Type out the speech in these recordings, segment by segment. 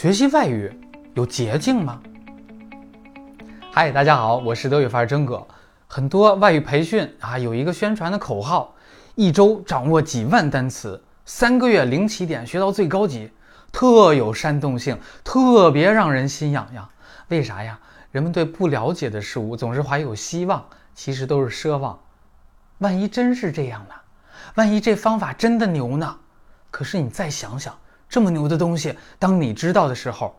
学习外语有捷径吗？嗨，大家好，我是德语范儿真哥。很多外语培训啊，有一个宣传的口号：一周掌握几万单词，三个月零起点学到最高级，特有煽动性，特别让人心痒痒。为啥呀？人们对不了解的事物总是怀有希望，其实都是奢望。万一真是这样呢？万一这方法真的牛呢？可是你再想想。这么牛的东西，当你知道的时候，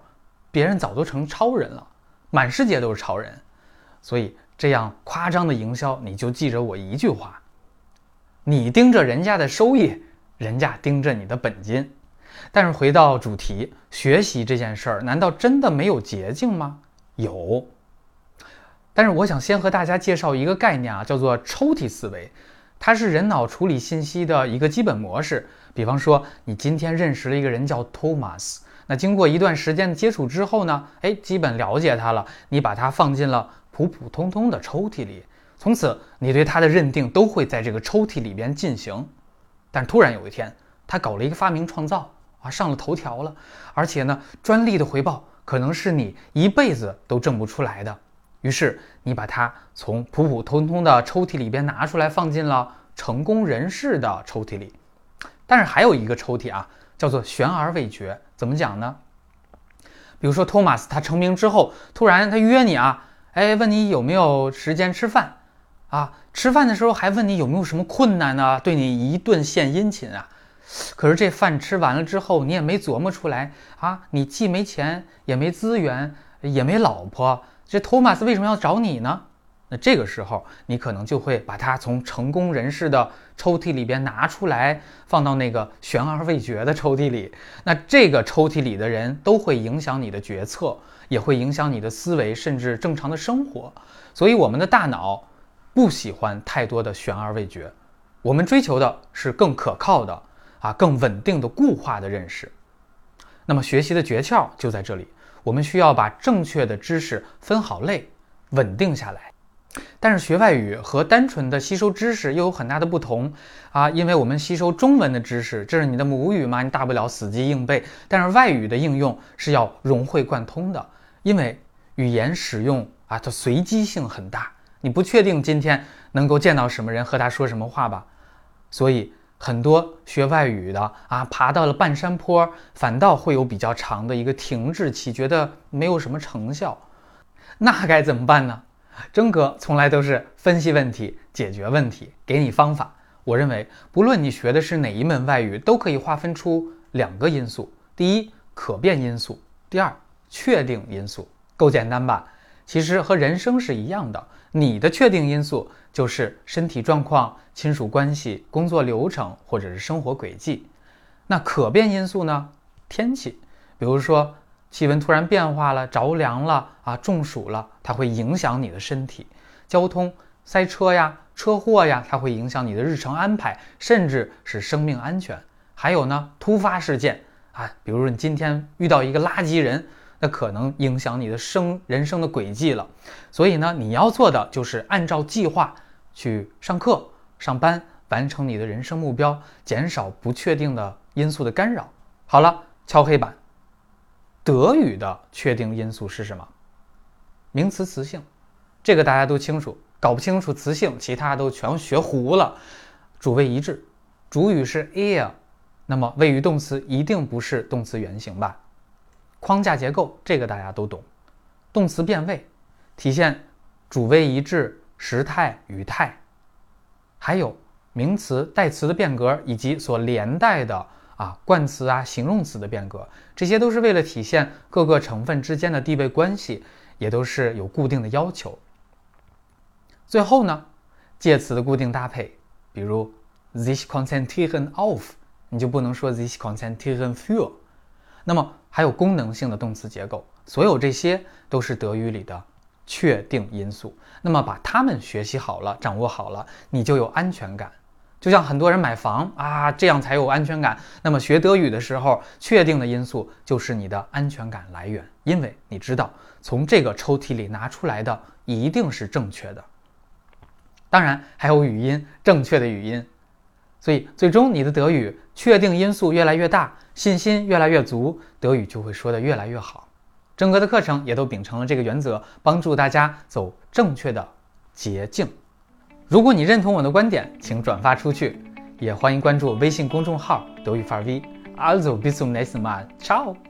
别人早都成超人了，满世界都是超人。所以这样夸张的营销，你就记着我一句话：你盯着人家的收益，人家盯着你的本金。但是回到主题，学习这件事儿，难道真的没有捷径吗？有。但是我想先和大家介绍一个概念啊，叫做抽屉思维。它是人脑处理信息的一个基本模式。比方说，你今天认识了一个人叫 Thomas，那经过一段时间的接触之后呢，哎，基本了解他了，你把他放进了普普通通的抽屉里，从此你对他的认定都会在这个抽屉里边进行。但突然有一天，他搞了一个发明创造啊，上了头条了，而且呢，专利的回报可能是你一辈子都挣不出来的。于是你把它从普普通通的抽屉里边拿出来，放进了成功人士的抽屉里。但是还有一个抽屉啊，叫做悬而未决。怎么讲呢？比如说托马斯他成名之后，突然他约你啊，哎，问你有没有时间吃饭啊？吃饭的时候还问你有没有什么困难呢？对你一顿献殷勤啊。可是这饭吃完了之后，你也没琢磨出来啊，你既没钱，也没资源，也没老婆。这托马斯为什么要找你呢？那这个时候，你可能就会把它从成功人士的抽屉里边拿出来，放到那个悬而未决的抽屉里。那这个抽屉里的人都会影响你的决策，也会影响你的思维，甚至正常的生活。所以，我们的大脑不喜欢太多的悬而未决，我们追求的是更可靠的啊，更稳定的固化的认识。那么，学习的诀窍就在这里。我们需要把正确的知识分好类，稳定下来。但是学外语和单纯的吸收知识又有很大的不同啊，因为我们吸收中文的知识，这是你的母语嘛，你大不了死记硬背。但是外语的应用是要融会贯通的，因为语言使用啊，它随机性很大，你不确定今天能够见到什么人和他说什么话吧，所以。很多学外语的啊，爬到了半山坡，反倒会有比较长的一个停滞期，觉得没有什么成效，那该怎么办呢？征哥从来都是分析问题、解决问题，给你方法。我认为，不论你学的是哪一门外语，都可以划分出两个因素：第一，可变因素；第二，确定因素。够简单吧？其实和人生是一样的，你的确定因素就是身体状况、亲属关系、工作流程或者是生活轨迹。那可变因素呢？天气，比如说气温突然变化了、着凉了啊、中暑了，它会影响你的身体；交通塞车呀、车祸呀，它会影响你的日程安排，甚至是生命安全。还有呢，突发事件啊，比如说你今天遇到一个垃圾人。那可能影响你的生人生的轨迹了，所以呢，你要做的就是按照计划去上课、上班，完成你的人生目标，减少不确定的因素的干扰。好了，敲黑板，德语的确定因素是什么？名词词性，这个大家都清楚。搞不清楚词性，其他都全学糊了。主谓一致，主语是 er，那么谓语动词一定不是动词原形吧？框架结构，这个大家都懂。动词变位，体现主谓一致、时态、语态，还有名词、代词的变革，以及所连带的啊冠词啊、形容词的变革，这些都是为了体现各个成分之间的地位关系，也都是有固定的要求。最后呢，介词的固定搭配，比如 sich konzentrieren auf，你就不能说 sich konzentrieren für。那么还有功能性的动词结构，所有这些都是德语里的确定因素。那么把它们学习好了、掌握好了，你就有安全感。就像很多人买房啊，这样才有安全感。那么学德语的时候，确定的因素就是你的安全感来源，因为你知道从这个抽屉里拿出来的一定是正确的。当然还有语音，正确的语音。所以最终你的德语确定因素越来越大，信心越来越足，德语就会说得越来越好。整个的课程也都秉承了这个原则，帮助大家走正确的捷径。如果你认同我的观点，请转发出去，也欢迎关注微信公众号“德语范儿 V”。Also bis zum nächsten Mal，ciao。